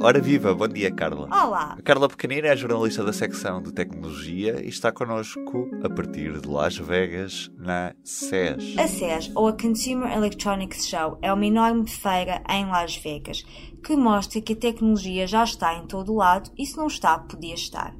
Ora viva, bom dia Carla. Olá. A Carla Pequenina é jornalista da secção de tecnologia e está connosco a partir de Las Vegas, na SES. A SES, ou a Consumer Electronics Show, é uma enorme feira em Las Vegas que mostra que a tecnologia já está em todo o lado e se não está, podia estar.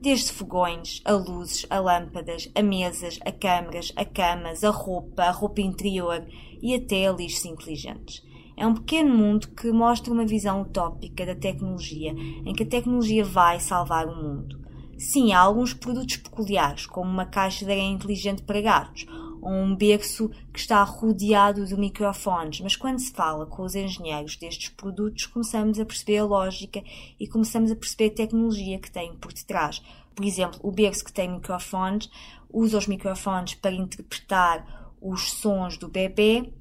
Desde fogões, a luzes, a lâmpadas, a mesas, a câmaras, a camas, a roupa, a roupa interior e até a lixos inteligentes. É um pequeno mundo que mostra uma visão utópica da tecnologia, em que a tecnologia vai salvar o mundo. Sim, há alguns produtos peculiares, como uma caixa de areia inteligente para gatos, ou um berço que está rodeado de microfones, mas quando se fala com os engenheiros destes produtos, começamos a perceber a lógica e começamos a perceber a tecnologia que tem por detrás. Por exemplo, o berço que tem microfones usa os microfones para interpretar os sons do bebê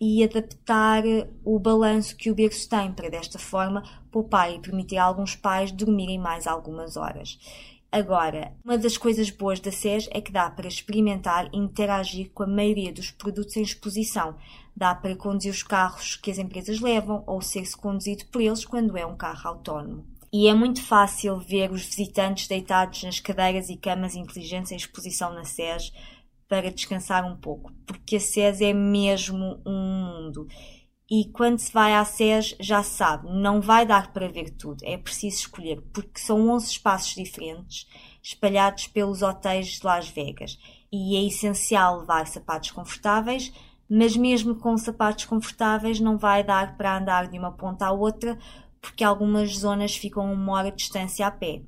e adaptar o balanço que o berço tem para desta forma poupar e permitir a alguns pais dormirem mais algumas horas. Agora, uma das coisas boas da SES é que dá para experimentar e interagir com a maioria dos produtos em exposição. Dá para conduzir os carros que as empresas levam ou ser-se conduzido por eles quando é um carro autónomo. E é muito fácil ver os visitantes deitados nas cadeiras e camas inteligentes em exposição na SES para descansar um pouco, porque a SES é mesmo um mundo. E quando se vai à SES, já sabe, não vai dar para ver tudo, é preciso escolher, porque são 11 espaços diferentes, espalhados pelos hotéis de Las Vegas. E é essencial levar sapatos confortáveis, mas mesmo com sapatos confortáveis não vai dar para andar de uma ponta à outra, porque algumas zonas ficam uma hora de distância a pé.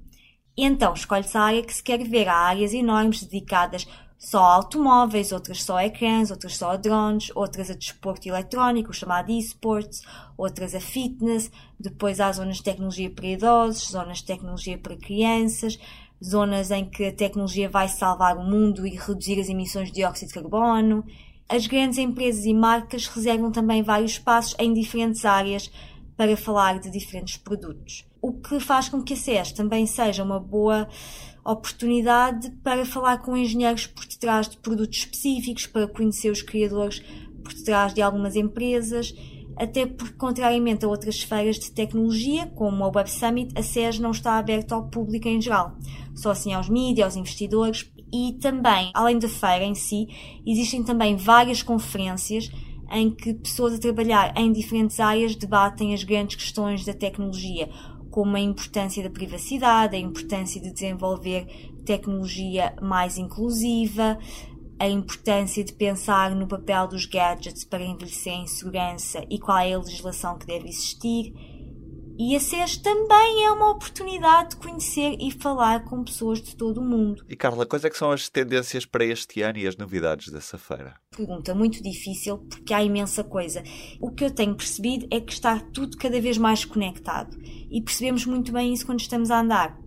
E então escolhe-se a área que se quer ver. Há áreas enormes dedicadas só automóveis, outras só ecrãs, outras só drones, outras a desporto eletrónico, chamado esports, outras a fitness, depois há zonas de tecnologia para idosos, zonas de tecnologia para crianças, zonas em que a tecnologia vai salvar o mundo e reduzir as emissões de dióxido de carbono. As grandes empresas e marcas reservam também vários espaços em diferentes áreas para falar de diferentes produtos. O que faz com que a CES também seja uma boa oportunidade para falar com engenheiros por detrás de produtos específicos, para conhecer os criadores por detrás de algumas empresas, até porque, contrariamente a outras feiras de tecnologia, como a Web Summit, a SES não está aberta ao público em geral, só assim aos mídias, aos investidores e também, além da feira em si, existem também várias conferências em que pessoas a trabalhar em diferentes áreas debatem as grandes questões da tecnologia, como a importância da privacidade, a importância de desenvolver tecnologia mais inclusiva, a importância de pensar no papel dos gadgets para envelhecer em segurança e qual é a legislação que deve existir. E a SES também é uma oportunidade de conhecer e falar com pessoas de todo o mundo. E Carla, quais é que são as tendências para este ano e as novidades dessa feira? Pergunta muito difícil porque há imensa coisa. O que eu tenho percebido é que está tudo cada vez mais conectado e percebemos muito bem isso quando estamos a andar.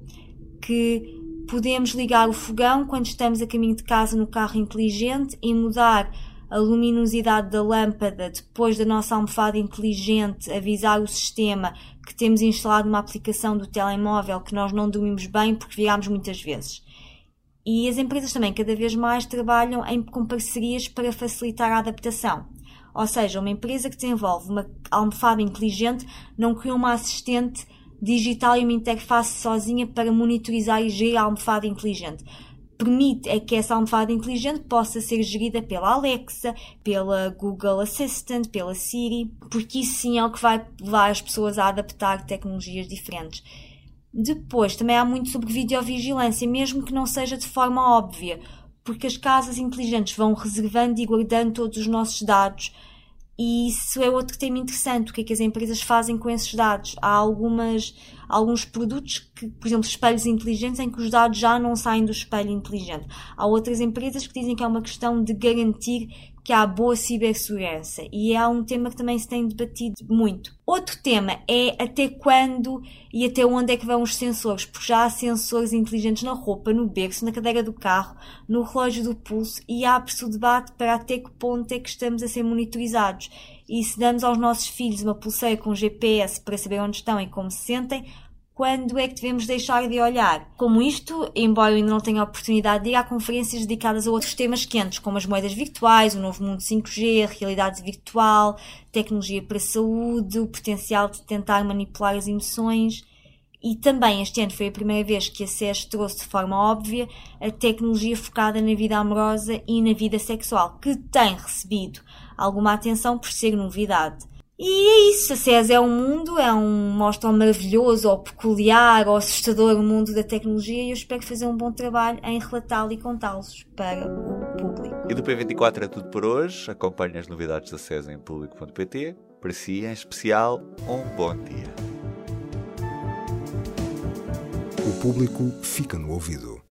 Que podemos ligar o fogão quando estamos a caminho de casa no carro inteligente e mudar a luminosidade da lâmpada depois da nossa almofada inteligente avisar o sistema que temos instalado uma aplicação do telemóvel que nós não dormimos bem porque virámos muitas vezes. E as empresas também cada vez mais trabalham em, com parcerias para facilitar a adaptação. Ou seja, uma empresa que desenvolve uma almofada inteligente não cria uma assistente digital e uma interface sozinha para monitorizar e gerir a almofada inteligente permite é que essa almofada inteligente possa ser gerida pela Alexa, pela Google Assistant, pela Siri, porque isso sim é o que vai levar as pessoas a adaptar tecnologias diferentes. Depois, também há muito sobre videovigilância, mesmo que não seja de forma óbvia, porque as casas inteligentes vão reservando e guardando todos os nossos dados e isso é outro tema interessante, o que é que as empresas fazem com esses dados. Há algumas, alguns produtos, que, por exemplo, espelhos inteligentes, em que os dados já não saem do espelho inteligente. Há outras empresas que dizem que é uma questão de garantir que há boa cibersegurança e é um tema que também se tem debatido muito. Outro tema é até quando e até onde é que vão os sensores, porque já há sensores inteligentes na roupa, no berço, na cadeira do carro, no relógio do pulso e abre-se o debate para até que ponto é que estamos a ser monitorizados. E se damos aos nossos filhos uma pulseira com GPS para saber onde estão e como se sentem, quando é que devemos deixar de olhar? Como isto, embora eu ainda não tenha a oportunidade de ir a conferências dedicadas a outros temas quentes, como as moedas virtuais, o novo mundo 5G, realidade virtual, tecnologia para a saúde, o potencial de tentar manipular as emoções. E também este ano foi a primeira vez que a SES trouxe de forma óbvia a tecnologia focada na vida amorosa e na vida sexual, que tem recebido alguma atenção por ser novidade. E é isso, a SES é um mundo, é um mostra um maravilhoso, ou peculiar, ou assustador mundo da tecnologia e eu espero fazer um bom trabalho em relatá-lo e contá-los para o público. E do P24 é tudo por hoje. Acompanhe as novidades da SES em público.pt. Para si, em especial, um bom dia. O público fica no ouvido.